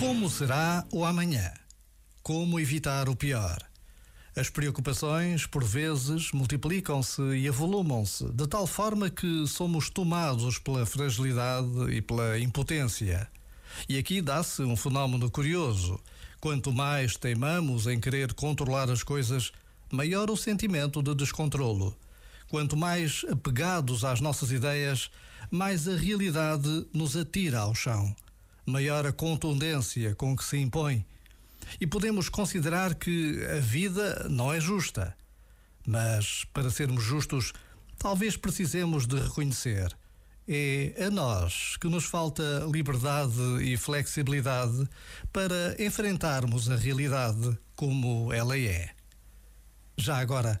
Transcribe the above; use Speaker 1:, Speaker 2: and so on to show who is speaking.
Speaker 1: Como será o amanhã? Como evitar o pior? As preocupações, por vezes, multiplicam-se e avolumam-se, de tal forma que somos tomados pela fragilidade e pela impotência. E aqui dá-se um fenómeno curioso. Quanto mais teimamos em querer controlar as coisas, maior o sentimento de descontrolo. Quanto mais apegados às nossas ideias, mais a realidade nos atira ao chão. Maior a contundência com que se impõe. E podemos considerar que a vida não é justa. Mas, para sermos justos, talvez precisemos de reconhecer. É a nós que nos falta liberdade e flexibilidade para enfrentarmos a realidade como ela é. Já agora,